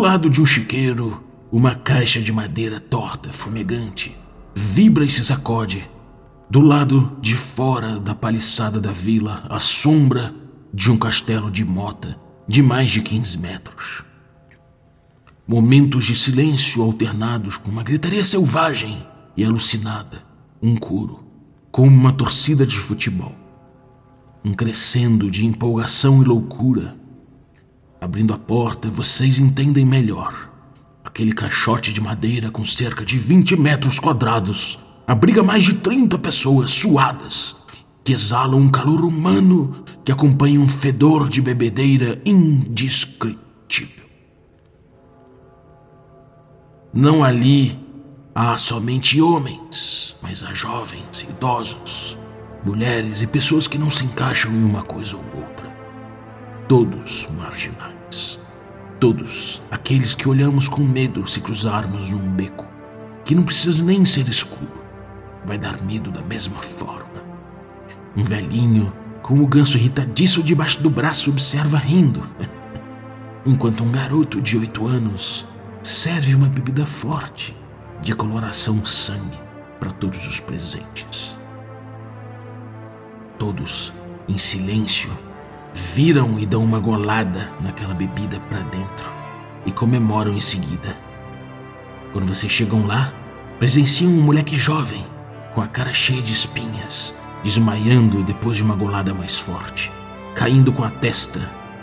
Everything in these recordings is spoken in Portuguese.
lado de um chiqueiro, uma caixa de madeira torta, fumegante, vibra e se sacode. Do lado de fora da paliçada da vila, a sombra de um castelo de mota de mais de 15 metros. Momentos de silêncio alternados com uma gritaria selvagem e alucinada, um coro, como uma torcida de futebol. Um crescendo de empolgação e loucura. Abrindo a porta, vocês entendem melhor. Aquele caixote de madeira com cerca de 20 metros quadrados abriga mais de 30 pessoas suadas que exalam um calor humano que acompanha um fedor de bebedeira indescritível. Não ali há somente homens, mas há jovens, idosos, mulheres e pessoas que não se encaixam em uma coisa ou outra. Todos marginais. Todos aqueles que olhamos com medo se cruzarmos num beco, que não precisa nem ser escuro, vai dar medo da mesma forma. Um velhinho com o ganso irritadiço debaixo do braço observa rindo, enquanto um garoto de oito anos serve uma bebida forte de coloração sangue para todos os presentes. Todos, em silêncio, viram e dão uma golada naquela bebida para dentro e comemoram em seguida. Quando vocês chegam lá, presenciam um moleque jovem com a cara cheia de espinhas, desmaiando depois de uma golada mais forte, caindo com a testa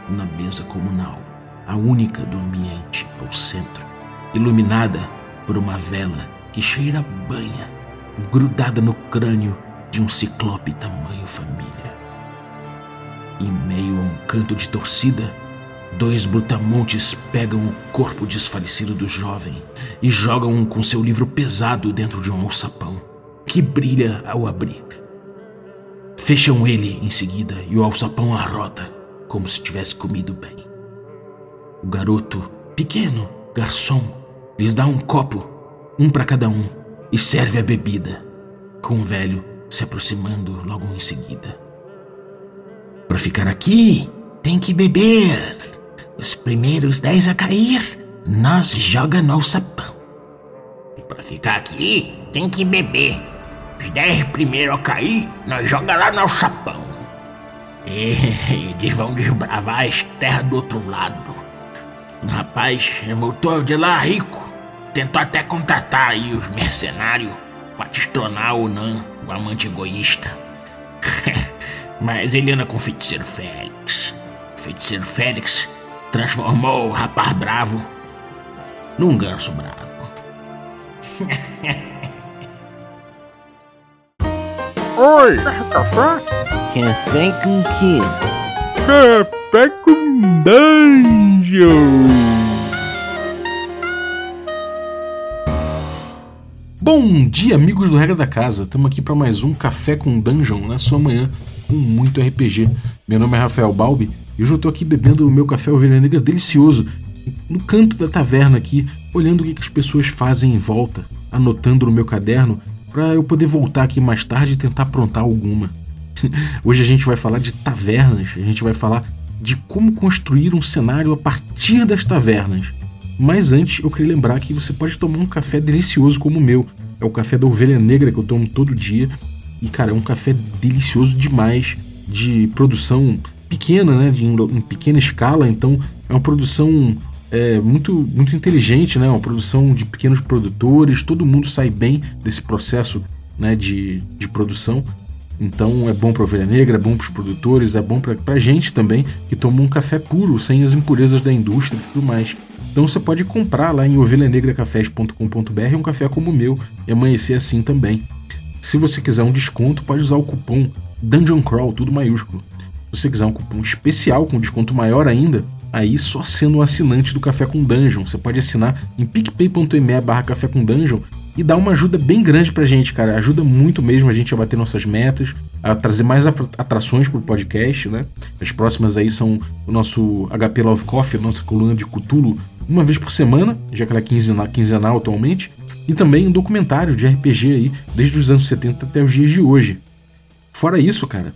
na mesa comunal, a única do ambiente ao centro, iluminada por uma vela que cheira banha, grudada no crânio de um ciclope tamanho família. Em meio a um canto de torcida, dois brutamontes pegam o corpo desfalecido do jovem e jogam com seu livro pesado dentro de um alçapão, que brilha ao abrir. Fecham ele em seguida e o alçapão arrota, como se tivesse comido bem. O garoto, pequeno, garçom, lhes dá um copo, um para cada um, e serve a bebida, com o velho se aproximando logo em seguida. Para ficar aqui, tem que beber. Os primeiros dez a cair, nós joga no alçapão. Para ficar aqui, tem que beber. Os dez primeiros a cair, nós joga lá no alçapão. E eles vão desbravar as terras do outro lado. O rapaz voltou de lá rico. Tentou até contratar aí os mercenários pra destronar o Nan, o amante egoísta. Mas ele anda com o feiticeiro Félix. O feiticeiro Félix transformou o rapaz bravo num ganso bravo. Oi, café? Café com quê? Café com dungeon. Bom dia, amigos do Regra da Casa. Estamos aqui para mais um Café com Dungeon na sua manhã com muito RPG. Meu nome é Rafael Balbi e hoje eu estou aqui bebendo o meu café ovelha negra delicioso no canto da taverna aqui, olhando o que, que as pessoas fazem em volta, anotando no meu caderno para eu poder voltar aqui mais tarde e tentar aprontar alguma. Hoje a gente vai falar de tavernas, a gente vai falar de como construir um cenário a partir das tavernas. Mas antes eu queria lembrar que você pode tomar um café delicioso como o meu. É o café da ovelha negra que eu tomo todo dia. E cara, é um café delicioso demais, de produção pequena, né? De, em pequena escala. Então é uma produção é, muito, muito inteligente, né? Uma produção de pequenos produtores, todo mundo sai bem desse processo né, de, de produção. Então é bom para a ovelha negra, é bom para os produtores, é bom para a gente também que toma um café puro, sem as impurezas da indústria e tudo mais. Então você pode comprar lá em ovelhanegracafés.com.br um café como o meu e amanhecer assim também. Se você quiser um desconto, pode usar o cupom Dungeon Crawl, tudo maiúsculo. Se você quiser um cupom especial com desconto maior ainda, aí só sendo um assinante do Café com Dungeon. Você pode assinar em picpay.me barra Café com Dungeon e dar uma ajuda bem grande pra gente, cara. Ajuda muito mesmo a gente a bater nossas metas, a trazer mais atrações pro podcast, né? As próximas aí são o nosso HP Love Coffee, nossa coluna de Cthulhu, uma vez por semana, já que ela é quinzenal, quinzenal atualmente, e também um documentário de RPG aí, desde os anos 70 até os dias de hoje. Fora isso, cara,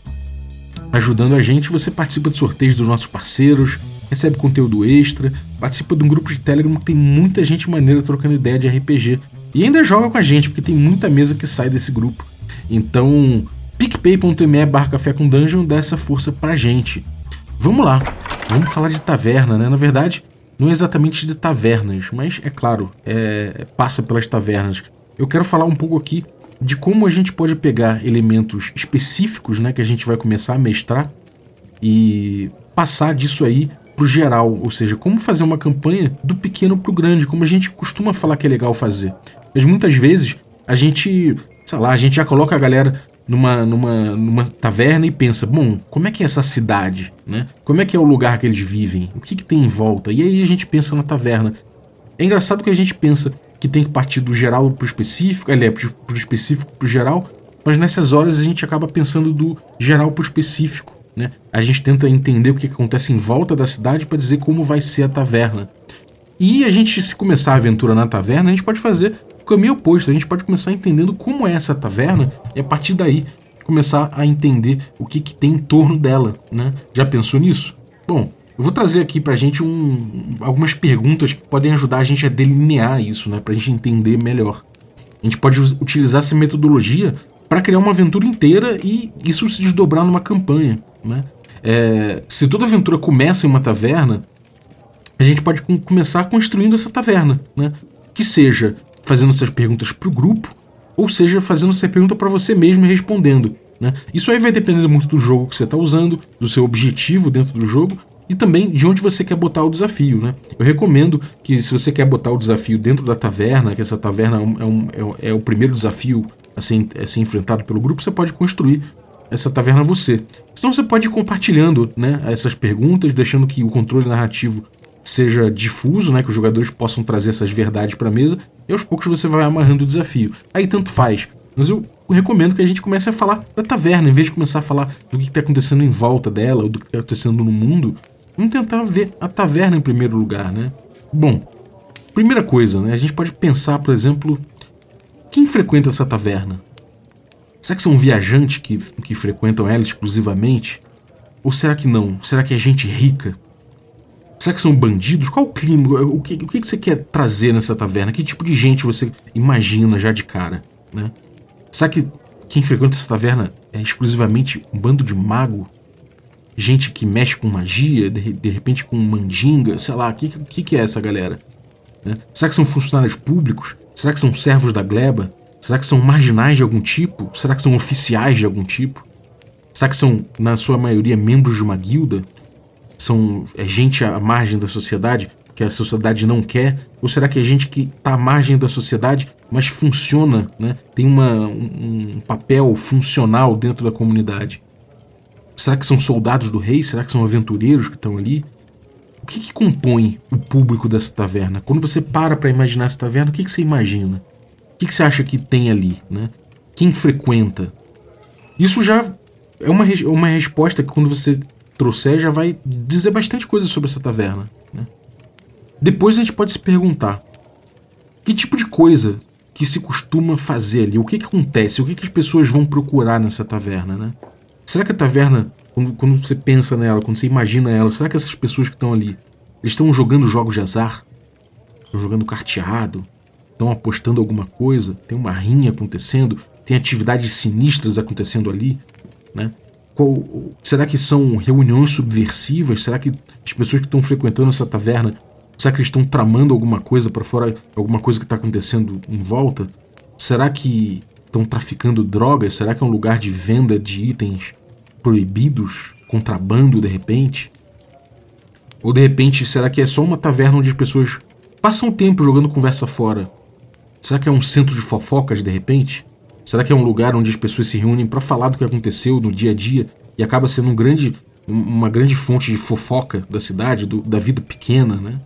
ajudando a gente, você participa de sorteios dos nossos parceiros, recebe conteúdo extra, participa de um grupo de Telegram que tem muita gente maneira trocando ideia de RPG. E ainda joga com a gente, porque tem muita mesa que sai desse grupo. Então, picpay.me barra café com dungeon dá essa força pra gente. Vamos lá, vamos falar de taverna, né? Na verdade, não é exatamente de tavernas, mas é claro, é, passa pelas tavernas. Eu quero falar um pouco aqui de como a gente pode pegar elementos específicos, né, que a gente vai começar a mestrar e passar disso aí pro geral, ou seja, como fazer uma campanha do pequeno pro grande, como a gente costuma falar que é legal fazer. Mas muitas vezes a gente, sei lá, a gente já coloca a galera numa, numa, numa taverna e pensa, bom, como é que é essa cidade, né? Como é que é o lugar que eles vivem? O que, que tem em volta? E aí a gente pensa na taverna. É engraçado que a gente pensa que tem que partir do geral pro específico, aliás, pro, pro específico pro geral, mas nessas horas a gente acaba pensando do geral pro específico, né? A gente tenta entender o que acontece em volta da cidade para dizer como vai ser a taverna. E a gente, se começar a aventura na taverna, a gente pode fazer caminho oposto. A gente pode começar entendendo como é essa taverna e a partir daí começar a entender o que, que tem em torno dela, né? Já pensou nisso? Bom, eu vou trazer aqui pra gente um, algumas perguntas que podem ajudar a gente a delinear isso, né? Pra gente entender melhor. A gente pode utilizar essa metodologia para criar uma aventura inteira e isso se desdobrar numa campanha, né? É, se toda aventura começa em uma taverna, a gente pode começar construindo essa taverna, né? Que seja fazendo essas perguntas para o grupo, ou seja, fazendo essa pergunta para você mesmo e respondendo. Né? Isso aí vai depender muito do jogo que você está usando, do seu objetivo dentro do jogo, e também de onde você quer botar o desafio, né? Eu recomendo que se você quer botar o desafio dentro da taverna, que essa taverna é, um, é, um, é o primeiro desafio a ser, a ser, enfrentado pelo grupo, você pode construir essa taverna você. Senão você pode ir compartilhando né, essas perguntas, deixando que o controle narrativo seja difuso, né, que os jogadores possam trazer essas verdades para a mesa, e aos poucos você vai amarrando o desafio. Aí tanto faz. Mas eu recomendo que a gente comece a falar da taverna, em vez de começar a falar do que está acontecendo em volta dela, ou do que está acontecendo no mundo, Vamos tentar ver a taverna em primeiro lugar, né? Bom, primeira coisa, né? A gente pode pensar, por exemplo, quem frequenta essa taverna? Será que são viajantes que, que frequentam ela exclusivamente? Ou será que não? Será que é gente rica? Será que são bandidos? Qual o clima? O que, o que você quer trazer nessa taverna? Que tipo de gente você imagina já de cara? Né? Será que quem frequenta essa taverna é exclusivamente um bando de mago? gente que mexe com magia, de, de repente com mandinga, sei lá, o que, que, que, é essa galera? Né? Será que são funcionários públicos? Será que são servos da gleba? Será que são marginais de algum tipo? Será que são oficiais de algum tipo? Será que são, na sua maioria, membros de uma guilda? São é gente à margem da sociedade que a sociedade não quer? Ou será que é gente que está à margem da sociedade, mas funciona, né? tem uma, um, um papel funcional dentro da comunidade? Será que são soldados do rei? Será que são aventureiros que estão ali? O que, que compõe o público dessa taverna? Quando você para para imaginar essa taverna, o que, que você imagina? O que, que você acha que tem ali? Né? Quem frequenta? Isso já é uma, uma resposta que quando você trouxer já vai dizer bastante coisa sobre essa taverna. Né? Depois a gente pode se perguntar que tipo de coisa que se costuma fazer ali? O que, que acontece? O que, que as pessoas vão procurar nessa taverna? Né? Será que a taverna, quando, quando você pensa nela, quando você imagina ela, será que essas pessoas que estão ali, estão jogando jogos de azar? Estão jogando carteado? Estão apostando alguma coisa? Tem uma rinha acontecendo? Tem atividades sinistras acontecendo ali? Né? Qual, será que são reuniões subversivas? Será que as pessoas que estão frequentando essa taverna, será que estão tramando alguma coisa para fora, alguma coisa que está acontecendo em volta? Será que estão traficando drogas? Será que é um lugar de venda de itens proibidos, contrabando de repente? Ou de repente, será que é só uma taverna onde as pessoas passam tempo jogando conversa fora? Será que é um centro de fofocas de repente? Será que é um lugar onde as pessoas se reúnem para falar do que aconteceu no dia a dia e acaba sendo um grande, uma grande fonte de fofoca da cidade, do, da vida pequena, né?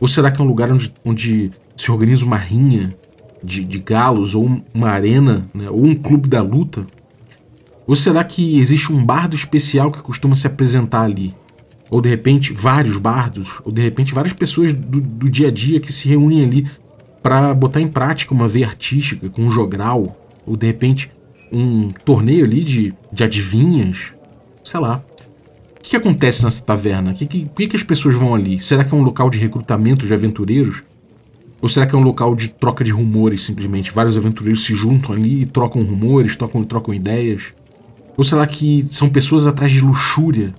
Ou será que é um lugar onde, onde se organiza uma rinha de, de galos, ou uma arena, né? ou um clube da luta? Ou será que existe um bardo especial que costuma se apresentar ali? Ou de repente vários bardos, ou de repente várias pessoas do, do dia a dia que se reúnem ali para botar em prática uma veia artística com um jogral, ou de repente um torneio ali de, de adivinhas, sei lá. que, que acontece nessa taverna? Que, que, por que, que as pessoas vão ali? Será que é um local de recrutamento de aventureiros? Ou será que é um local de troca de rumores, simplesmente? Vários aventureiros se juntam ali e trocam rumores, trocam, trocam ideias? Ou será que são pessoas atrás de luxúria,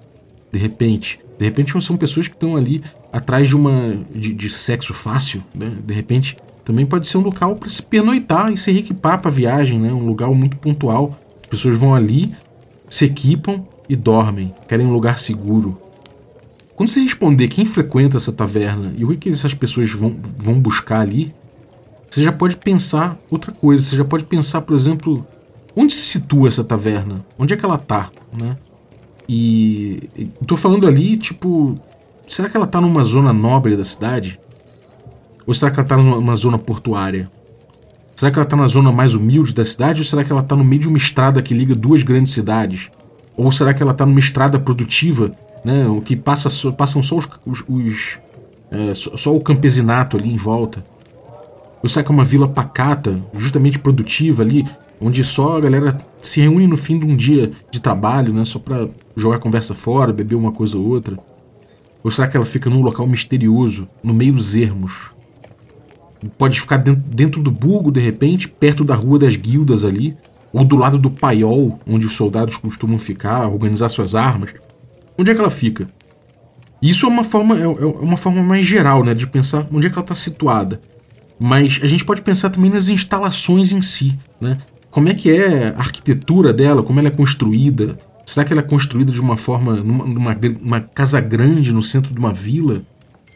de repente? De repente são pessoas que estão ali atrás de uma de, de sexo fácil, né? De repente também pode ser um local para se pernoitar e se reequipar para a viagem, né? Um lugar muito pontual. As pessoas vão ali, se equipam e dormem, querem um lugar seguro. Quando você responder quem frequenta essa taverna e o que, essas pessoas vão, vão buscar ali, você já pode pensar outra coisa. Você já pode pensar, por exemplo, onde se situa essa taverna? Onde é que ela tá, né? E estou falando ali, tipo, será que ela tá numa zona nobre da cidade? Ou será que ela tá numa zona portuária? Será que ela tá na zona mais humilde da cidade ou será que ela tá no meio de uma estrada que liga duas grandes cidades? Ou será que ela tá numa estrada produtiva né? Que passa, passam só os, os, os é, só, só, o campesinato ali em volta. Ou será que é uma vila pacata, justamente produtiva ali, onde só a galera se reúne no fim de um dia de trabalho, né? Só para jogar conversa fora, beber uma coisa ou outra. Ou será que ela fica num local misterioso, no meio dos ermos? Pode ficar dentro, dentro do burgo, de repente, perto da rua das guildas ali, ou do lado do paiol, onde os soldados costumam ficar, organizar suas armas. Onde é que ela fica? Isso é uma forma, é, é uma forma mais geral, né, de pensar onde é que ela está situada. Mas a gente pode pensar também nas instalações em si, né? Como é que é a arquitetura dela, como ela é construída? Será que ela é construída de uma forma, numa, numa uma casa grande no centro de uma vila?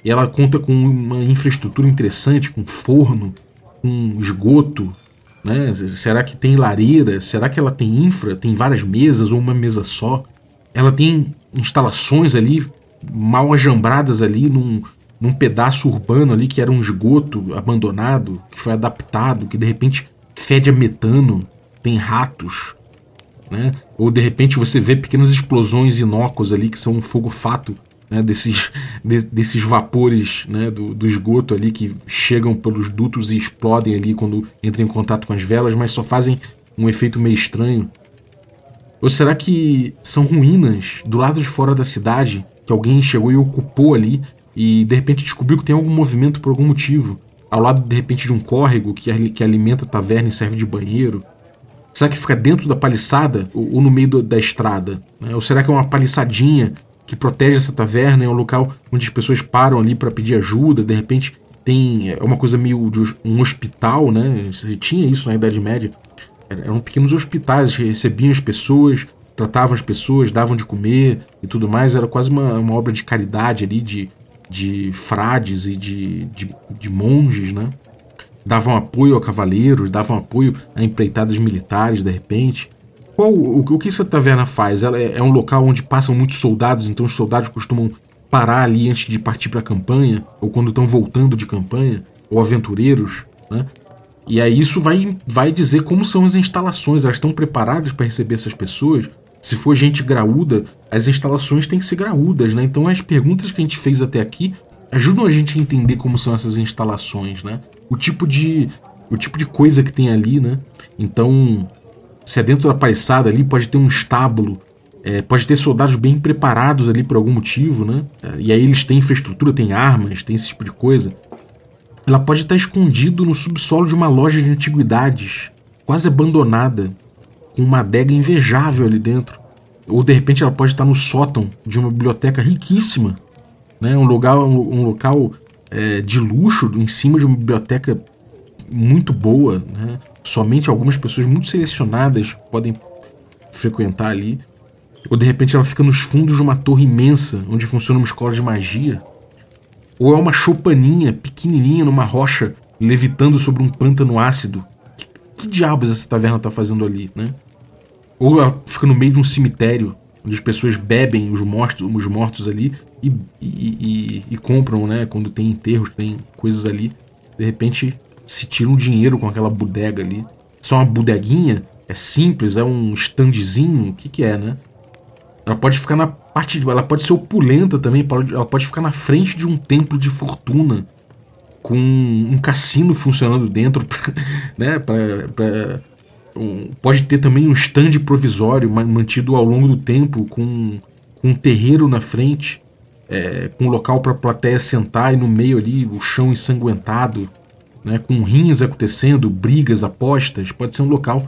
E ela conta com uma infraestrutura interessante, com forno, com esgoto, né? Será que tem lareira? Será que ela tem infra? Tem várias mesas ou uma mesa só? Ela tem instalações ali mal ajambradas ali num, num pedaço urbano ali que era um esgoto abandonado, que foi adaptado, que de repente fede a metano, tem ratos, né? Ou de repente você vê pequenas explosões inócuas ali que são um fogo fato, né? Desses, de, desses vapores, né? Do, do esgoto ali que chegam pelos dutos e explodem ali quando entram em contato com as velas, mas só fazem um efeito meio estranho. Ou será que são ruínas do lado de fora da cidade que alguém chegou e ocupou ali e de repente descobriu que tem algum movimento por algum motivo? Ao lado de repente de um córrego que, que alimenta a taverna e serve de banheiro? Será que fica dentro da paliçada ou, ou no meio do, da estrada? Né? Ou será que é uma paliçadinha que protege essa taverna? É um local onde as pessoas param ali para pedir ajuda? De repente tem é uma coisa meio de um hospital, né? Você tinha isso na Idade Média eram pequenos hospitais, recebiam as pessoas, tratavam as pessoas, davam de comer e tudo mais. Era quase uma, uma obra de caridade ali, de, de frades e de, de, de monges, né? Davam apoio a cavaleiros, davam apoio a empreitadas militares, de repente. Qual, o, o que essa taverna faz? Ela é, é um local onde passam muitos soldados, então os soldados costumam parar ali antes de partir para a campanha, ou quando estão voltando de campanha, ou aventureiros, né? E aí isso vai, vai dizer como são as instalações, elas estão preparadas para receber essas pessoas. Se for gente graúda, as instalações têm que ser graúdas, né? Então as perguntas que a gente fez até aqui ajudam a gente a entender como são essas instalações, né? O tipo de o tipo de coisa que tem ali, né? Então, se é dentro da paliçada ali, pode ter um estábulo, é, pode ter soldados bem preparados ali por algum motivo, né? E aí eles têm infraestrutura, têm armas, tem esse tipo de coisa. Ela pode estar escondido no subsolo de uma loja de antiguidades, quase abandonada, com uma adega invejável ali dentro. Ou de repente ela pode estar no sótão de uma biblioteca riquíssima, né? um lugar, um, um local é, de luxo em cima de uma biblioteca muito boa. Né? Somente algumas pessoas muito selecionadas podem frequentar ali. Ou de repente ela fica nos fundos de uma torre imensa onde funciona uma escola de magia. Ou é uma choupaninha pequenininha numa rocha levitando sobre um pântano ácido? Que, que diabos essa taverna tá fazendo ali, né? Ou ela fica no meio de um cemitério onde as pessoas bebem os mortos, os mortos ali e, e, e, e compram, né? Quando tem enterros, tem coisas ali. De repente se tira um dinheiro com aquela bodega ali. Só uma bodeguinha? É simples? É um standzinho? O que, que é, né? Ela pode ficar na parte. Ela pode ser opulenta também. Ela pode ficar na frente de um templo de fortuna. Com um cassino funcionando dentro. né? Pra, pra, um, pode ter também um stand provisório mantido ao longo do tempo com, com um terreiro na frente, é, com um local para a plateia sentar e no meio ali o chão ensanguentado, né, com rins acontecendo, brigas, apostas. Pode ser um local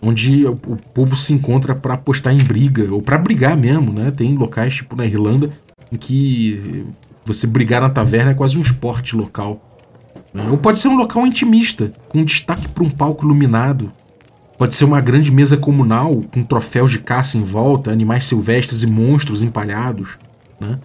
onde o, povo se encontra para apostar em briga ou para brigar mesmo, né? Tem locais tipo na Irlanda em que você brigar na taverna é quase um esporte local. Né? Ou pode ser um local intimista, com destaque para um palco iluminado. Pode ser uma grande mesa comunal com troféus de caça em volta, animais silvestres e monstros empalhados. Né?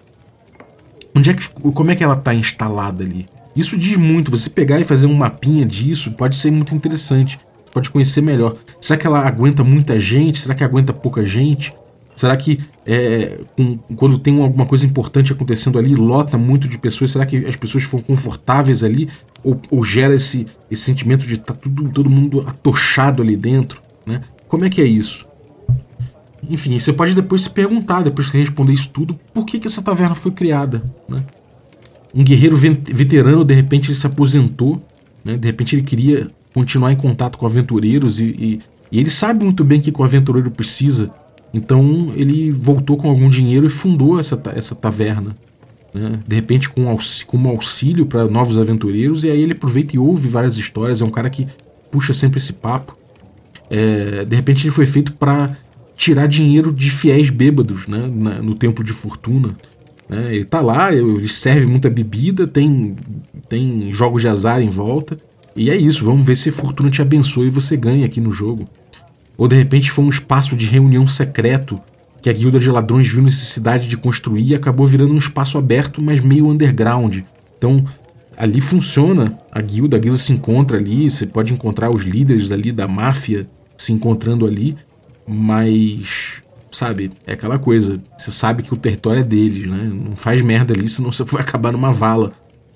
Onde é que, como é que ela está instalada ali? Isso diz muito. Você pegar e fazer um mapinha disso pode ser muito interessante. Pode conhecer melhor. Será que ela aguenta muita gente? Será que aguenta pouca gente? Será que é, com, quando tem alguma coisa importante acontecendo ali, lota muito de pessoas? Será que as pessoas foram confortáveis ali? Ou, ou gera esse, esse sentimento de estar tá todo mundo atochado ali dentro? Né? Como é que é isso? Enfim, você pode depois se perguntar, depois de responder isso tudo, por que, que essa taverna foi criada? Né? Um guerreiro veterano, de repente, ele se aposentou, né? de repente ele queria continuar em contato com aventureiros e, e, e ele sabe muito bem o que o aventureiro precisa então ele voltou com algum dinheiro e fundou essa, essa taverna. Né? De repente, com, com um auxílio para novos aventureiros, e aí ele aproveita e ouve várias histórias. É um cara que puxa sempre esse papo. É, de repente, ele foi feito para tirar dinheiro de fiéis bêbados né? Na, no Templo de Fortuna. Né? Ele tá lá, ele serve muita bebida, tem, tem jogos de azar em volta. E é isso, vamos ver se Fortuna te abençoa e você ganha aqui no jogo. Ou de repente foi um espaço de reunião secreto que a guilda de ladrões viu necessidade de construir e acabou virando um espaço aberto, mas meio underground. Então, ali funciona a guilda, a guilda se encontra ali, você pode encontrar os líderes ali da máfia se encontrando ali, mas sabe, é aquela coisa, você sabe que o território é deles, né? Não faz merda ali, senão você vai acabar numa vala.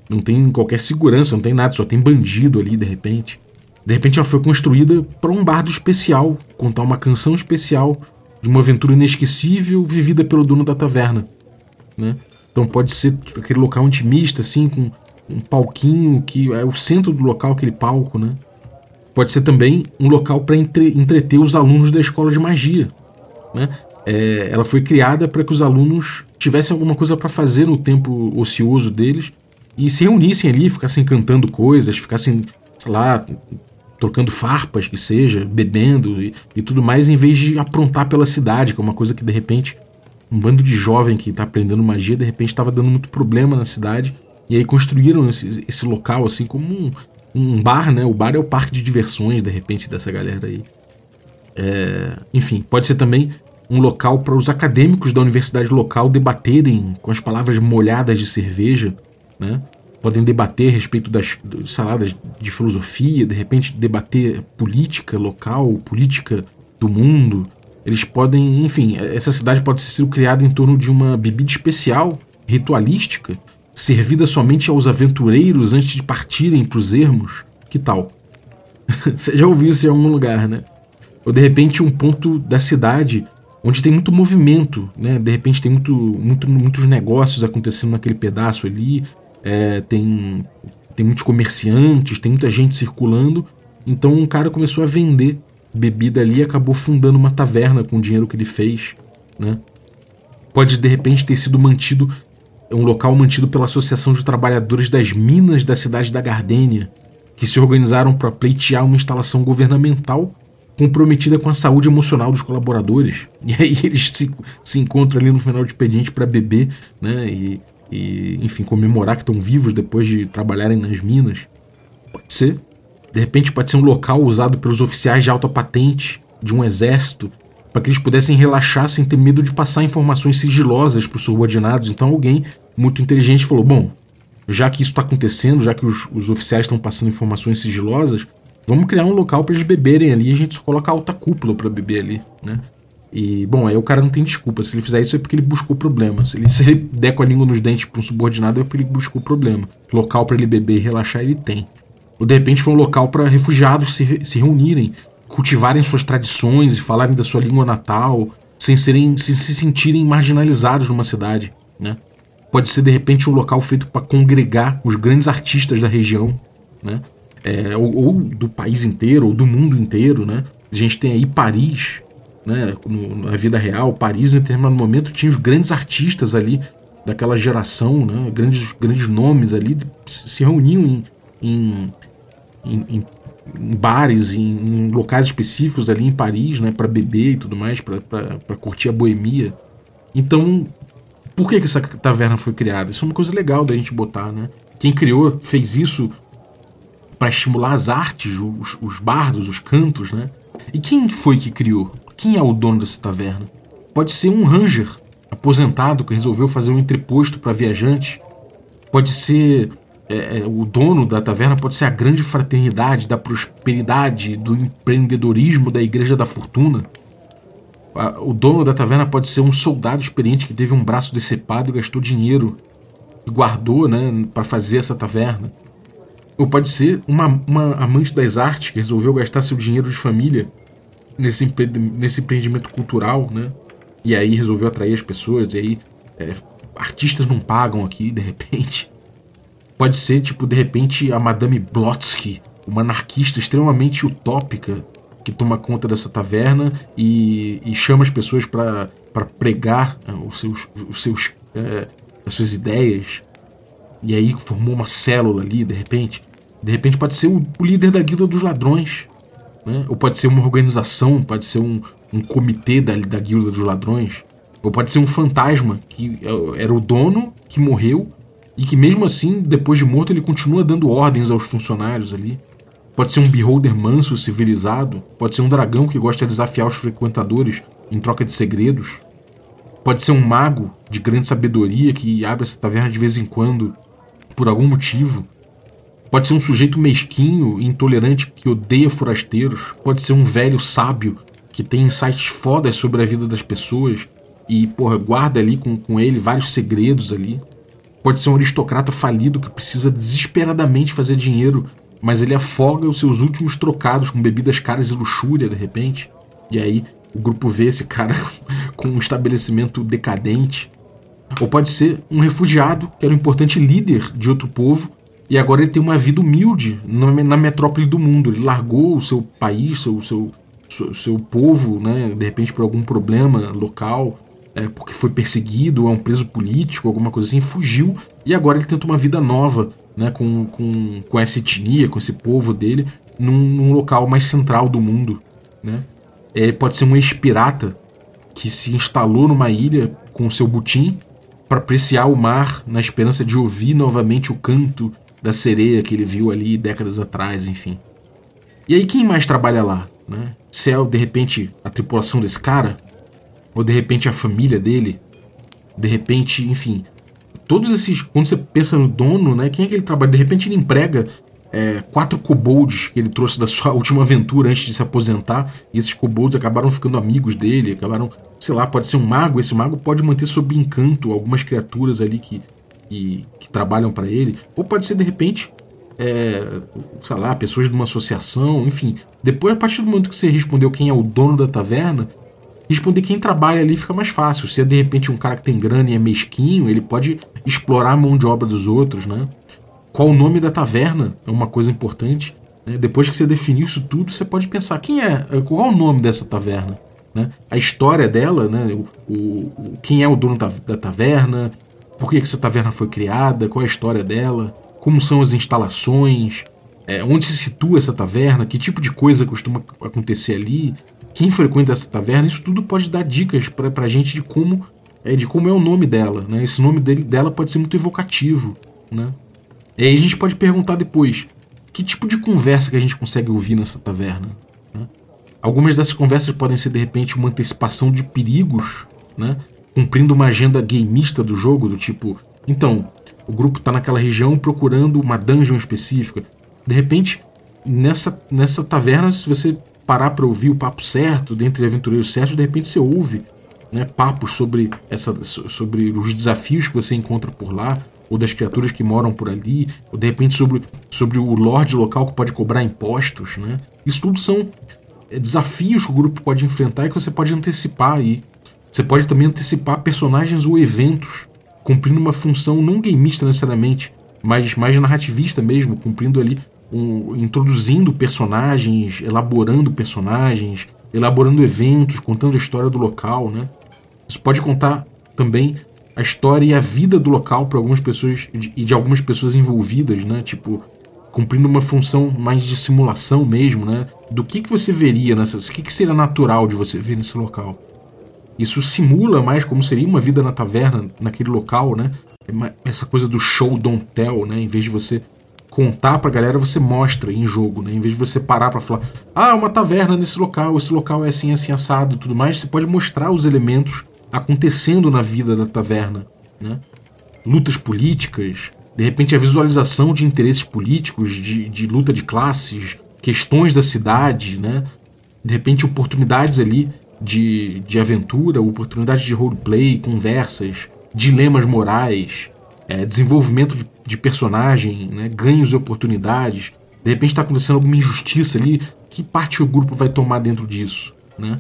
Não tem qualquer segurança, não tem nada, só tem bandido ali de repente. De repente ela foi construída para um bardo especial, contar uma canção especial de uma aventura inesquecível vivida pelo dono da taverna. Né? Então pode ser aquele local intimista, assim, com um palquinho que é o centro do local, aquele palco, né? Pode ser também um local para entre, entreter os alunos da escola de magia. Né? É, ela foi criada para que os alunos tivessem alguma coisa para fazer no tempo ocioso deles e se reunissem ali, ficassem cantando coisas, ficassem, sei lá, trocando farpas que seja, bebendo e, e, tudo mais, em vez de aprontar pela cidade, que é uma coisa que de repente um bando de jovem que está aprendendo magia, de repente estava dando muito problema na cidade. E aí construíram esse, esse local assim como um, um, bar, né? O bar é o parque de diversões, de repente, dessa galera aí. É, enfim, pode ser também um local para os acadêmicos da universidade local debaterem com as palavras molhadas de cerveja, né? podem debater a respeito das saladas de filosofia, de repente debater política local, política do mundo. Eles podem, enfim, essa cidade pode ser criada em torno de uma bebida especial, ritualística, servida somente aos aventureiros antes de partirem para os ermos. Que tal? Você já ouviu isso em algum lugar, né? Ou de repente um ponto da cidade onde tem muito movimento, né? De repente tem muito, muito, muitos negócios acontecendo naquele pedaço ali, é, tem, tem muitos comerciantes, tem muita gente circulando. Então um cara começou a vender bebida ali e acabou fundando uma taverna com o dinheiro que ele fez. Né? Pode de repente ter sido mantido um local mantido pela Associação de Trabalhadores das Minas da cidade da Gardênia, que se organizaram para pleitear uma instalação governamental comprometida com a saúde emocional dos colaboradores. E aí eles se, se encontram ali no final do expediente para beber, né? E e, enfim, comemorar que estão vivos depois de trabalharem nas minas. Pode ser. De repente, pode ser um local usado pelos oficiais de alta patente de um exército para que eles pudessem relaxar sem ter medo de passar informações sigilosas para os subordinados. Então, alguém muito inteligente falou: bom, já que isso está acontecendo, já que os, os oficiais estão passando informações sigilosas, vamos criar um local para eles beberem ali e a gente só coloca alta cúpula para beber ali, né? E, bom, aí o cara não tem desculpa. Se ele fizer isso é porque ele buscou problema. Se ele, se ele der com a língua nos dentes para um subordinado é porque ele buscou problema. Local para ele beber e relaxar ele tem. Ou de repente foi um local para refugiados se, se reunirem, cultivarem suas tradições e falarem da sua língua natal, sem serem, se, se sentirem marginalizados numa cidade, né? Pode ser de repente um local feito para congregar os grandes artistas da região, né? É, ou, ou, do país inteiro, ou do mundo inteiro, né? A gente tem aí Paris, né, no, na vida real, Paris em determinado momento tinha os grandes artistas ali daquela geração, né, grandes, grandes nomes ali, se reuniam em, em, em, em bares, em, locais específicos ali em Paris, né, para beber e tudo mais, para curtir a boemia. Então, por que, que essa taverna foi criada? Isso é uma coisa legal da gente botar, né? Quem criou fez isso para estimular as artes, os, os bardos, os cantos, né? E quem foi que criou? Quem é o dono dessa taverna? Pode ser um ranger aposentado que resolveu fazer um entreposto para viajantes. Pode ser é, é, o dono da taverna, pode ser a grande fraternidade da prosperidade, do empreendedorismo da Igreja da Fortuna. O dono da taverna pode ser um soldado experiente que teve um braço decepado e gastou dinheiro e guardou né, para fazer essa taverna. Ou pode ser uma, uma amante das artes que resolveu gastar seu dinheiro de família nesse, nesse empreendimento cultural, né? E aí resolveu atrair as pessoas, e aí é, artistas não pagam aqui, de repente. Pode ser, tipo, de repente, a Madame Blotsky, uma anarquista extremamente utópica que toma conta dessa taverna e, e chama as pessoas para pregar né, os seus, os seus, é, as suas ideias. E aí formou uma célula ali, de repente. De repente pode ser o, líder da guilda dos ladrões. Né? Ou pode ser uma organização, pode ser um, um comitê da, da guilda dos ladrões. Ou pode ser um fantasma que é, era o dono que morreu e que mesmo assim, depois de morto, ele continua dando ordens aos funcionários ali. Pode ser um beholder manso, civilizado. Pode ser um dragão que gosta de desafiar os frequentadores em troca de segredos. Pode ser um mago de grande sabedoria que abre essa taverna de vez em quando por algum motivo. Pode ser um sujeito mesquinho e intolerante que odeia forasteiros. Pode ser um velho sábio que tem insights fodas sobre a vida das pessoas e, porra, guarda ali com, com ele vários segredos ali. Pode ser um aristocrata falido que precisa desesperadamente fazer dinheiro mas ele afoga os seus últimos trocados com bebidas caras e luxúria, de repente. E aí o grupo vê esse cara com um estabelecimento decadente. Ou pode ser um refugiado, que era um importante líder de outro povo, e agora ele tem uma vida humilde na metrópole do mundo. Ele largou o seu país, seu, seu, seu, seu povo, né, de repente por algum problema local, é, porque foi perseguido, é um preso político, alguma coisa assim, fugiu, e agora ele tenta uma vida nova né, com, com, com essa etnia, com esse povo dele, num, num local mais central do mundo. Né? Ele pode ser um ex-pirata que se instalou numa ilha com o seu butim para apreciar o mar na esperança de ouvir novamente o canto da sereia que ele viu ali décadas atrás, enfim. E aí quem mais trabalha lá? Né? Se é de repente a tripulação desse cara? Ou de repente a família dele? De repente, enfim, todos esses. Quando você pensa no dono, né? Quem é que ele trabalha? De repente ele emprega é, quatro kobolds que ele trouxe da sua última aventura antes de se aposentar. E esses kobolds acabaram ficando amigos dele, acabaram, sei lá, pode ser um mago. Esse mago pode manter sob encanto algumas criaturas ali que, que, que trabalham para ele. Ou pode ser, de repente, é, sei lá, pessoas de uma associação, enfim. Depois, a partir do momento que você respondeu quem é o dono da taverna, responder quem trabalha ali fica mais fácil. Se é de repente um cara que tem grana e é mesquinho, ele pode explorar a mão de obra dos outros, né? Qual o nome da taverna é uma coisa importante. Né? Depois que você definir isso tudo, você pode pensar quem é, qual é o nome dessa taverna, né? A história dela, né? O, o quem é o dono da, da taverna, por que essa taverna foi criada, qual é a história dela, como são as instalações, é, onde se situa essa taverna, que tipo de coisa costuma acontecer ali, quem frequenta essa taverna, isso tudo pode dar dicas pra, pra gente de como é, de como é o nome dela. Né? Esse nome dele, dela pode ser muito evocativo. Né? E aí a gente pode perguntar depois: que tipo de conversa que a gente consegue ouvir nessa taverna? Né? Algumas dessas conversas podem ser de repente uma antecipação de perigos, né? cumprindo uma agenda gameista do jogo, do tipo, então, o grupo está naquela região procurando uma dungeon específica. De repente, nessa, nessa taverna, se você parar para ouvir o papo certo, dentre aventureiros certos, de repente você ouve né, papos sobre, essa, sobre os desafios que você encontra por lá, ou das criaturas que moram por ali, ou de repente sobre, sobre o lord local que pode cobrar impostos. Né? Isso tudo são é, desafios que o grupo pode enfrentar e que você pode antecipar aí. Você pode também antecipar personagens ou eventos, cumprindo uma função não gameista necessariamente, mas mais narrativista mesmo, cumprindo ali um, introduzindo personagens, elaborando personagens, elaborando eventos, contando a história do local, né? Isso pode contar também a história e a vida do local para algumas pessoas e de, algumas pessoas envolvidas, né? Tipo, cumprindo uma função mais de simulação mesmo, né? Do que, que você veria nessas. O que, que seria natural de você ver nesse local? Isso simula mais como seria uma vida na taverna, naquele local, né? Essa coisa do show don't tell, né? Em vez de você contar pra galera, você mostra em jogo, né? Em vez de você parar para falar, ah, uma taverna nesse local, esse local é assim, assim, assado tudo mais, você pode mostrar os elementos acontecendo na vida da taverna, né? Lutas políticas, de repente a visualização de interesses políticos, de, de luta de classes, questões da cidade, né? De repente oportunidades ali de, de aventura, oportunidades de roleplay, conversas, dilemas morais, é, desenvolvimento de, de, personagem, né? ganhos e oportunidades. De repente está acontecendo alguma injustiça ali, que parte o grupo vai tomar dentro disso, né?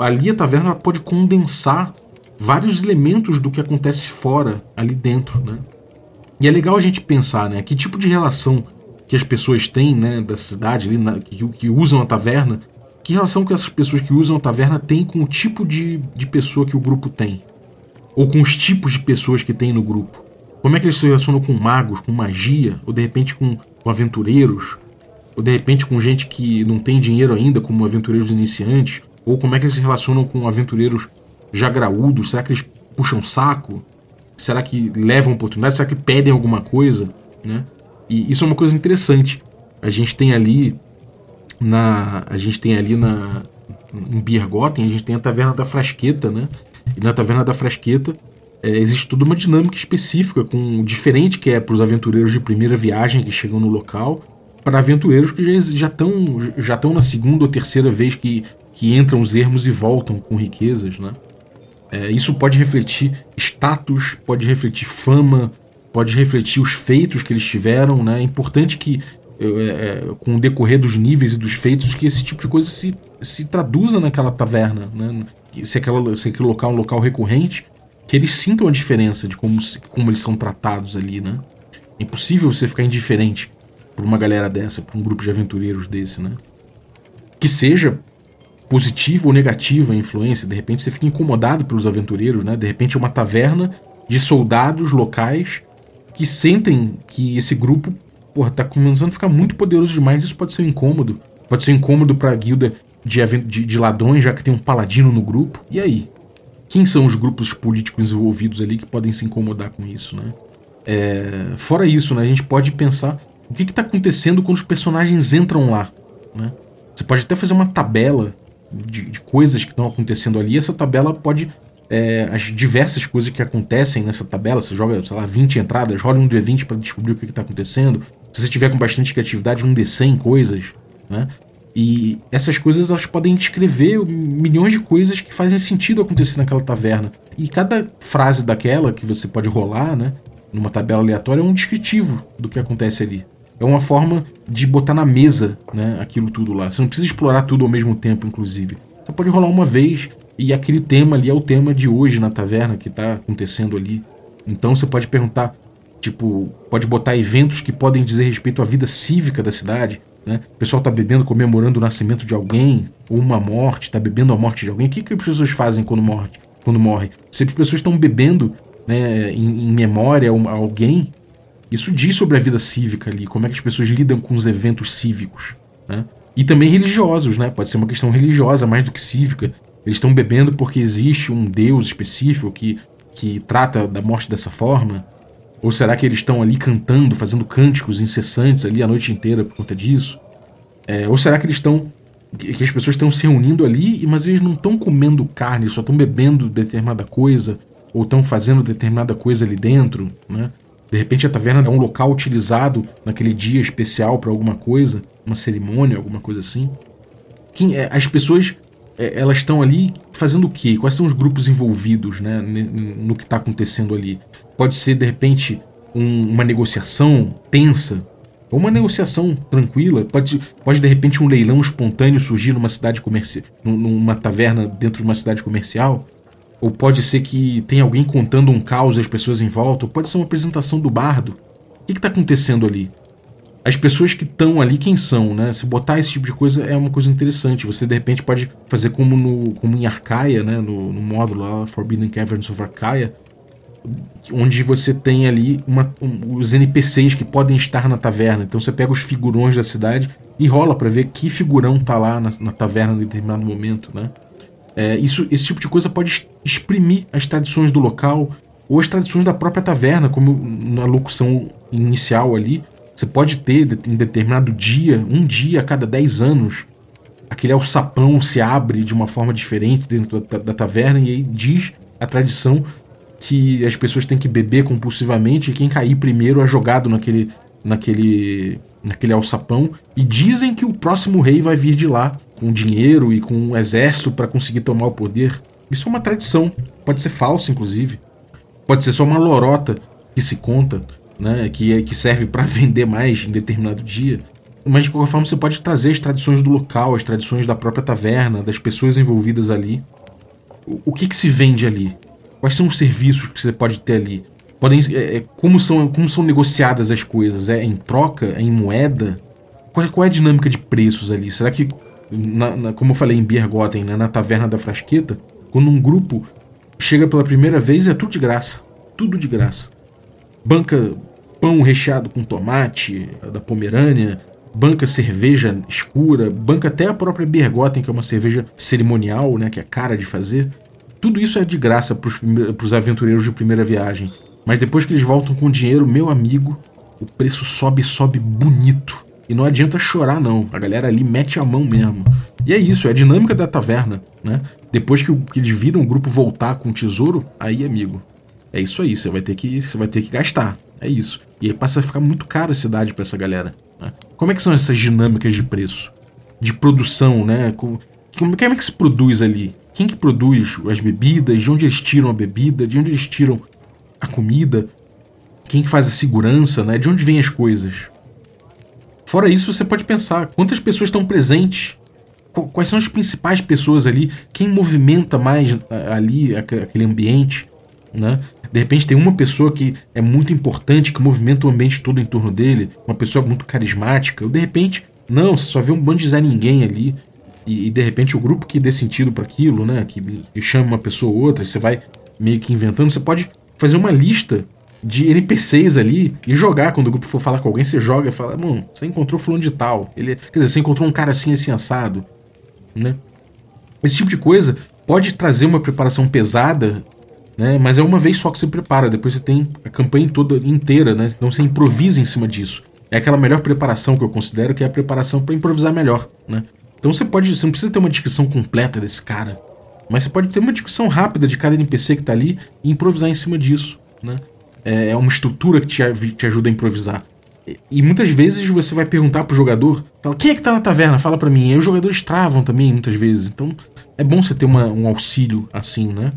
Ali a taverna pode condensar vários elementos do que acontece fora, ali dentro, né? E é legal a gente pensar, né? Que tipo de relação que as pessoas têm, né, da cidade ali, na, que, que, usam a taverna, que relação que essas pessoas que usam a taverna têm com o tipo de, de pessoa que o grupo tem? Ou com os tipos de pessoas que tem no grupo? Como é que eles se relacionam com magos, com magia, ou de repente com, com aventureiros, ou de repente com gente que não tem dinheiro ainda, como aventureiros iniciantes, ou como é que eles se relacionam com aventureiros já graúdos? Será que eles puxam saco? Será que levam oportunidade? Será que pedem alguma coisa? Né? E isso é uma coisa interessante. A gente tem ali na a gente tem ali na em Biergoten, a gente tem a Taverna da Frasqueta, né? E na Taverna da Frasqueta é, existe toda uma dinâmica específica com diferente que é para os aventureiros de primeira viagem que chegam no local, para aventureiros que já estão já estão na segunda ou terceira vez que, que entram os ermos e voltam com riquezas, né? É, isso pode refletir status, pode refletir fama, pode refletir os feitos que eles tiveram. Né? É importante que, é, é, com o decorrer dos níveis e dos feitos, que esse tipo de coisa se, se traduza naquela taverna. Né? Se, aquela, se aquele local é um local recorrente, que eles sintam a diferença de como, como eles são tratados ali. Né? É impossível você ficar indiferente por uma galera dessa, por um grupo de aventureiros desse. Né? Que seja positiva ou negativa a influência. De repente você fica incomodado pelos aventureiros, né? De repente é uma taverna de soldados locais que sentem que esse grupo, porra, tá começando a ficar muito poderoso demais. Isso pode ser um incômodo. Pode ser um incômodo pra guilda de, de, de ladrões, já que tem um paladino no grupo. E aí? Quem são os grupos políticos envolvidos ali que podem se incomodar com isso, né? É, fora isso, né, a gente pode pensar o que está acontecendo quando os personagens entram lá. Né? Você pode até fazer uma tabela de, de coisas que estão acontecendo ali. Essa tabela pode. É, as diversas coisas que acontecem nessa tabela, você joga, sei lá, 20 entradas, rola um D20 para descobrir o que está acontecendo. Se você tiver com bastante criatividade, um D100 coisas, né? E essas coisas elas podem descrever milhões de coisas que fazem sentido acontecer naquela taverna. E cada frase daquela que você pode rolar, né, numa tabela aleatória, é um descritivo do que acontece ali. É uma forma de botar na mesa né, aquilo tudo lá. Você não precisa explorar tudo ao mesmo tempo, inclusive. Você pode rolar uma vez e aquele tema ali é o tema de hoje na taverna que está acontecendo ali. Então você pode perguntar, tipo, pode botar eventos que podem dizer respeito à vida cívica da cidade. Né? O pessoal está bebendo, comemorando o nascimento de alguém, ou uma morte, está bebendo a morte de alguém. O que, que as pessoas fazem quando morre? Quando morre? Se as pessoas estão bebendo né, em, em memória a alguém, isso diz sobre a vida cívica ali, como é que as pessoas lidam com os eventos cívicos, né? E também religiosos, né? Pode ser uma questão religiosa mais do que cívica. Eles estão bebendo porque existe um deus específico que, que trata da morte dessa forma? Ou será que eles estão ali cantando, fazendo cânticos incessantes ali a noite inteira por conta disso? É, ou será que eles estão. que as pessoas estão se reunindo ali, mas eles não estão comendo carne, só estão bebendo determinada coisa, ou estão fazendo determinada coisa ali dentro, né? De repente a taverna é um local utilizado naquele dia especial para alguma coisa, uma cerimônia, alguma coisa assim. Quem, é, as pessoas é, elas estão ali fazendo o quê? Quais são os grupos envolvidos né, no que está acontecendo ali? Pode ser, de repente, um, uma negociação tensa, ou uma negociação tranquila. Pode, pode, de repente, um leilão espontâneo surgir numa cidade comercial, numa taverna dentro de uma cidade comercial. Ou pode ser que tem alguém contando um caos às pessoas em volta, ou pode ser uma apresentação do bardo. O que está acontecendo ali? as pessoas que estão ali, quem são, né? Se botar esse tipo de coisa é uma coisa interessante. Você de repente pode fazer como no como em Arcaia, né? No, no módulo lá, Forbidden Caverns of Arcaia, onde você tem ali uma, um, os NPCs que podem estar na taverna. Então você pega os figurões da cidade e rola para ver que figurão tá lá na, na taverna em determinado momento, né? É, isso, esse tipo de coisa pode exprimir as tradições do local ou as tradições da própria taverna, como na locução inicial ali. Você pode ter em determinado dia, um dia a cada 10 anos, aquele alçapão se abre de uma forma diferente dentro da, da taverna e aí diz a tradição que as pessoas têm que beber compulsivamente e quem cair primeiro é jogado naquele, naquele, naquele alçapão. E dizem que o próximo rei vai vir de lá com dinheiro e com um exército para conseguir tomar o poder. Isso é uma tradição. Pode ser falsa, inclusive. Pode ser só uma lorota que se conta, né? Que, é, que serve para vender mais em determinado dia. Mas de qualquer forma você pode trazer as tradições do local, as tradições da própria taverna, das pessoas envolvidas ali. O, o que, que se vende ali? Quais são os serviços que você pode ter ali? Podem, é, é, como, são, como são negociadas as coisas? É em troca? É em moeda? Qual, qual é a dinâmica de preços ali? Será que, na, na, como eu falei em Biergoten, né, na Taverna da Frasqueta, quando um grupo chega pela primeira vez, é tudo de graça. Tudo de graça. Banca pão recheado com tomate da Pomerânia, banca cerveja escura, banca até a própria Bergotten, que é uma cerveja cerimonial, né, que é cara de fazer. Tudo isso é de graça para os aventureiros de primeira viagem. Mas depois que eles voltam com dinheiro, meu amigo, o preço sobe, sobe bonito. E não adianta chorar, não. A galera ali mete a mão mesmo. E é isso, é a dinâmica da taverna, né? Depois que, que eles viram o grupo voltar com o tesouro, aí, amigo, é isso aí. Você vai ter que, você vai ter que gastar. É isso. E aí passa a ficar muito caro a cidade para essa galera. Né? Como é que são essas dinâmicas de preço? De produção, né? Como, como é que se produz ali? Quem que produz as bebidas? De onde eles tiram a bebida? De onde eles tiram a comida? Quem que faz a segurança, né? De onde vêm as coisas? Fora isso, você pode pensar quantas pessoas estão presentes, quais são as principais pessoas ali, quem movimenta mais ali aquele ambiente, né? De repente tem uma pessoa que é muito importante, que movimenta o ambiente todo em torno dele, uma pessoa muito carismática, ou de repente, não, você só vê um bando de Zé Ninguém ali, e, e, de repente o grupo que dê sentido para aquilo, né, que, que chama uma pessoa ou outra, você vai meio que inventando, você pode fazer uma lista de NPCs ali e jogar quando o grupo for falar com alguém, você joga e fala, mano, você encontrou fulano de tal, ele, quer dizer, você encontrou um cara assim assim assado, né? Esse tipo de coisa pode trazer uma preparação pesada, né? Mas é uma vez só que você prepara, depois você tem a campanha toda inteira, né? Então você improvisa em cima disso. É aquela melhor preparação que eu considero que é a preparação para improvisar melhor, né? Então você pode, você não precisa ter uma descrição completa desse cara, mas você pode ter uma descrição rápida de cada NPC que tá ali e improvisar em cima disso, né? É, é uma estrutura que te, te ajuda a improvisar. E, muitas vezes você vai perguntar pro jogador, fala, quem é que tá na taverna? Fala para mim. E os jogadores travam também, muitas vezes. Então é bom você ter uma, um auxílio assim, né?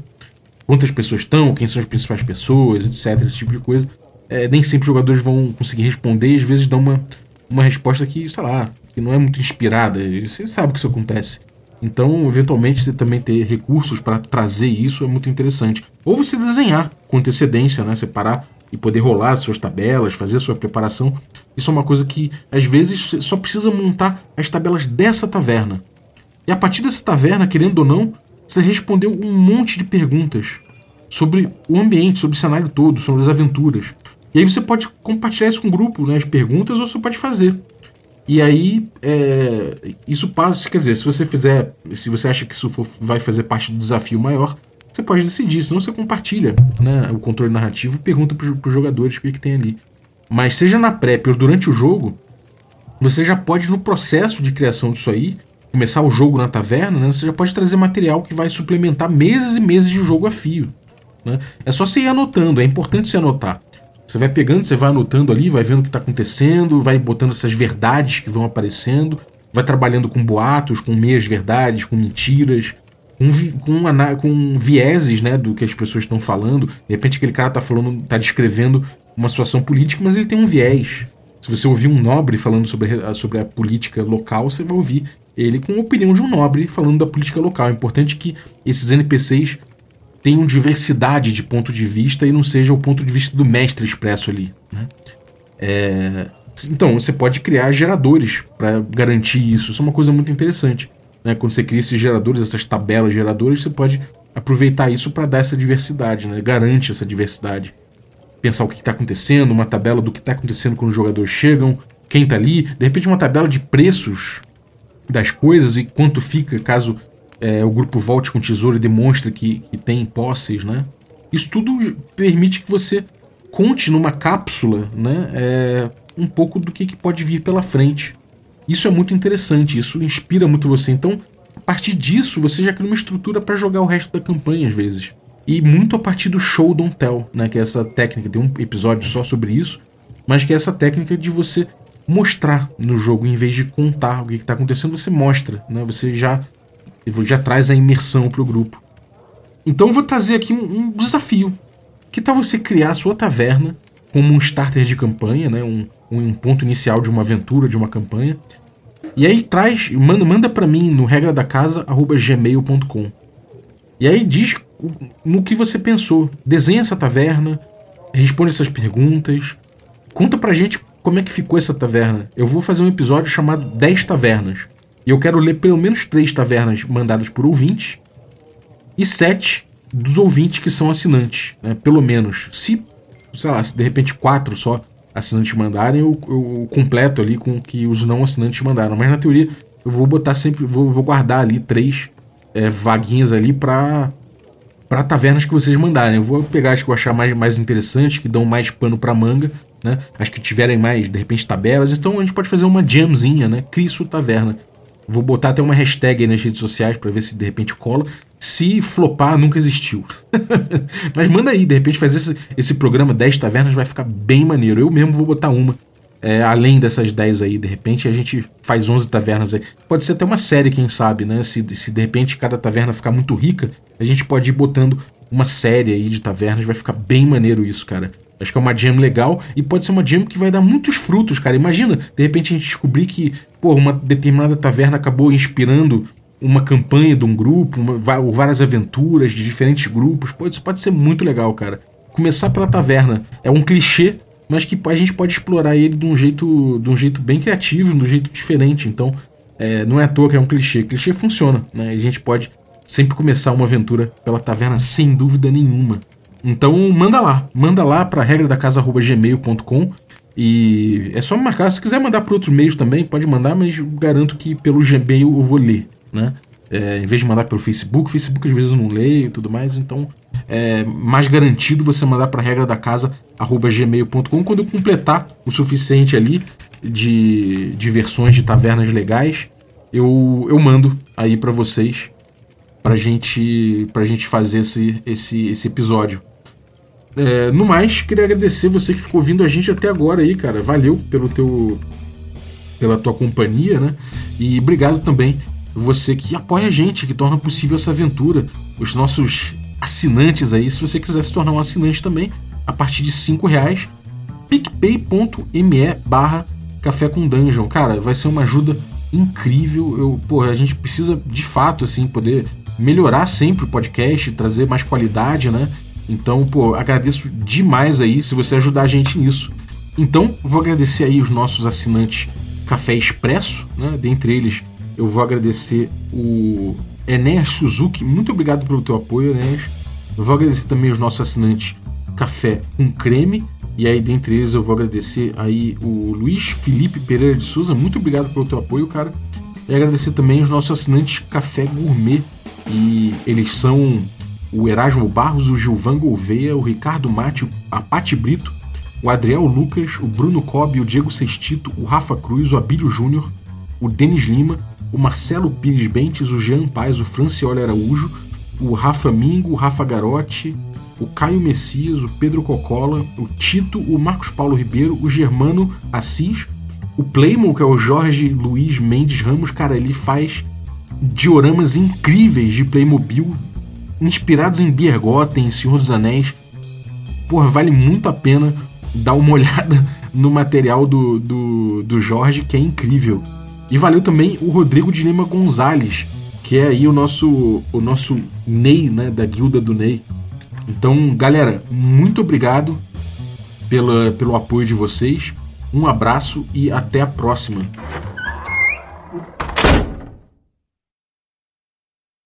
Quantas pessoas estão, quem são as principais pessoas, etc. Esse tipo de coisa. É, nem sempre os jogadores vão conseguir responder, e às vezes dão uma, uma resposta que, sei lá, que não é muito inspirada. Você sabe que isso acontece. Então, eventualmente, você também ter recursos para trazer isso é muito interessante. Ou você desenhar com antecedência, né? Separar e poder rolar suas tabelas, fazer sua preparação. Isso é uma coisa que, às vezes, só precisa montar as tabelas dessa taverna. E a partir dessa taverna, querendo ou não, você respondeu um monte de perguntas sobre o ambiente, sobre o cenário todo, sobre as aventuras. E aí você pode compartilhar isso com o grupo, né, as perguntas, ou você pode fazer. E aí, é, isso passa, quer dizer, se você fizer, se você acha que isso for, vai fazer parte do desafio maior, você pode decidir, senão você compartilha né, o controle narrativo e pergunta para os jogadores o que, que tem ali. Mas seja na prep ou durante o jogo, você já pode, no processo de criação disso aí, começar o jogo na taverna, né, você já pode trazer material que vai suplementar meses e meses de jogo a fio. Né? É só você ir anotando, é importante você anotar. Você vai pegando, você vai anotando ali, vai vendo o que está acontecendo, vai botando essas verdades que vão aparecendo, vai trabalhando com boatos, com meias verdades, com mentiras, com, com, com vieses né, do que as pessoas estão falando. De repente aquele cara está falando, está descrevendo uma situação política, mas ele tem um viés. Se você ouvir um nobre falando sobre a, sobre a política local, você vai ouvir ele com a opinião de um nobre falando da política local. É importante que esses NPCs tenham diversidade de ponto de vista e não seja o ponto de vista do mestre expresso ali. Né? É, Então, você pode criar geradores para garantir isso. Isso é uma coisa muito interessante. Né? Quando você cria esses geradores, essas tabelas geradores, você pode aproveitar isso para dar essa diversidade, né? garante essa diversidade. Pensar o que está acontecendo, uma tabela do que está acontecendo quando os jogadores chegam, quem está ali, de repente uma tabela de preços das coisas e quanto fica caso é, o grupo volte com o tesouro e demonstre que, que tem posses, né? Isso tudo permite que você conte numa cápsula, né? É, um pouco do que, que pode vir pela frente. Isso é muito interessante, isso inspira muito você. Então, a partir disso, você já cria uma estrutura para jogar o resto da campanha às vezes. E muito a partir do show don't tell, né? Que é essa técnica, tem um episódio só sobre isso, mas que é essa técnica de você mostrar no jogo, em vez de contar o que está acontecendo, você mostra, né? Você já, já traz a imersão para o grupo. Então eu vou trazer aqui um, um, desafio. Que tal você criar a sua taverna como um starter de campanha, né? Um, um ponto inicial de uma aventura, de uma campanha. E aí traz, manda, manda para mim no regra da casa gmail.com. E aí diz no que você pensou. Desenha essa taverna, responde essas perguntas, conta pra gente como é que ficou essa taverna. Eu vou fazer um episódio chamado 10 tavernas. E eu quero ler pelo menos três tavernas mandadas por ouvintes e sete dos ouvintes que são assinantes, né? Pelo menos. Se, sei lá, se de repente quatro só assinantes mandarem, eu, eu completo ali com o que os não assinantes mandaram. Mas na teoria eu vou botar sempre, vou, vou guardar ali três é, vaguinhas ali para para tavernas que vocês mandarem. Eu vou pegar as que eu achar mais, mais interessantes, que dão mais pano para manga, né? As que tiverem mais, de repente, tabelas. Então a gente pode fazer uma jamzinha, né? Crie sua taverna. Vou botar até uma hashtag aí nas redes sociais para ver se de repente cola. Se flopar, nunca existiu. Mas manda aí, de repente fazer esse, esse programa 10 tavernas vai ficar bem maneiro. Eu mesmo vou botar uma. É, além dessas 10 aí, de repente a gente faz 11 tavernas aí. Pode ser até uma série, quem sabe, né? Se, se de repente cada taverna ficar muito rica, a gente pode ir botando uma série aí de tavernas. Vai ficar bem maneiro isso, cara. Acho que é uma jam legal e pode ser uma jam que vai dar muitos frutos, cara. Imagina, de repente a gente descobrir que, pô, uma determinada taverna acabou inspirando uma campanha de um grupo, uma, várias aventuras de diferentes grupos. Pô, isso pode ser muito legal, cara. Começar pela taverna é um clichê, mas que a gente pode explorar ele de um jeito, de um jeito bem criativo, de um jeito diferente. Então, é, não é à toa que é um clichê. Clichê funciona, né? A gente pode sempre começar uma aventura pela taverna sem dúvida nenhuma. Então, manda lá, manda lá para regra da casa@gmail.com e é só marcar. Se quiser mandar para outros meios também, pode mandar, mas garanto que pelo Gmail eu vou ler né? É, em vez de mandar pelo Facebook, Facebook às vezes eu não leio e tudo mais, então é mais garantido você mandar para regra da casa gmail.com quando eu completar o suficiente ali de, de versões de tavernas legais, eu, eu mando aí para vocês pra gente pra gente fazer esse, esse, esse episódio. É, no mais, queria agradecer você que ficou ouvindo a gente até agora aí, cara. Valeu pelo teu pela tua companhia, né? E obrigado também você que apoia a gente, que torna possível essa aventura, os nossos assinantes aí, se você quiser se tornar um assinante também, a partir de 5 reais, picpay.me barra café com dungeon. Cara, vai ser uma ajuda incrível. Eu, pô, a gente precisa de fato assim poder melhorar sempre o podcast, trazer mais qualidade, né? Então, pô, agradeço demais aí se você ajudar a gente nisso. Então, vou agradecer aí os nossos assinantes Café Expresso, né? Dentre eles eu vou agradecer o Enéas Suzuki. Muito obrigado pelo teu apoio, Enéas. Eu vou agradecer também os nossos assinantes Café com Creme. E aí, dentre eles, eu vou agradecer aí o Luiz Felipe Pereira de Souza. Muito obrigado pelo teu apoio, cara. E agradecer também os nossos assinantes Café Gourmet. E eles são o Erasmo Barros, o Gilvan Gouveia, o Ricardo Mate, a Pati Brito, o Adriel Lucas, o Bruno Cobb, o Diego Sextito, o Rafa Cruz, o Abílio Júnior, o Denis Lima, o Marcelo Pires Bentes, o Jean Paz, o Francioli Araújo, o Rafa Mingo, o Rafa Garotti, o Caio Messias, o Pedro Cocola, o Tito, o Marcos Paulo Ribeiro, o Germano Assis, o Playmo, que é o Jorge Luiz Mendes Ramos, cara, ele faz dioramas incríveis de Playmobil, inspirados em Biergotten, Senhor dos Anéis. Porra, vale muito a pena dar uma olhada no material do, do, do Jorge, que é incrível. E valeu também o Rodrigo de Lima Gonzalez, que é aí o nosso, o nosso Ney, né, da guilda do Ney. Então, galera, muito obrigado pela, pelo apoio de vocês. Um abraço e até a próxima.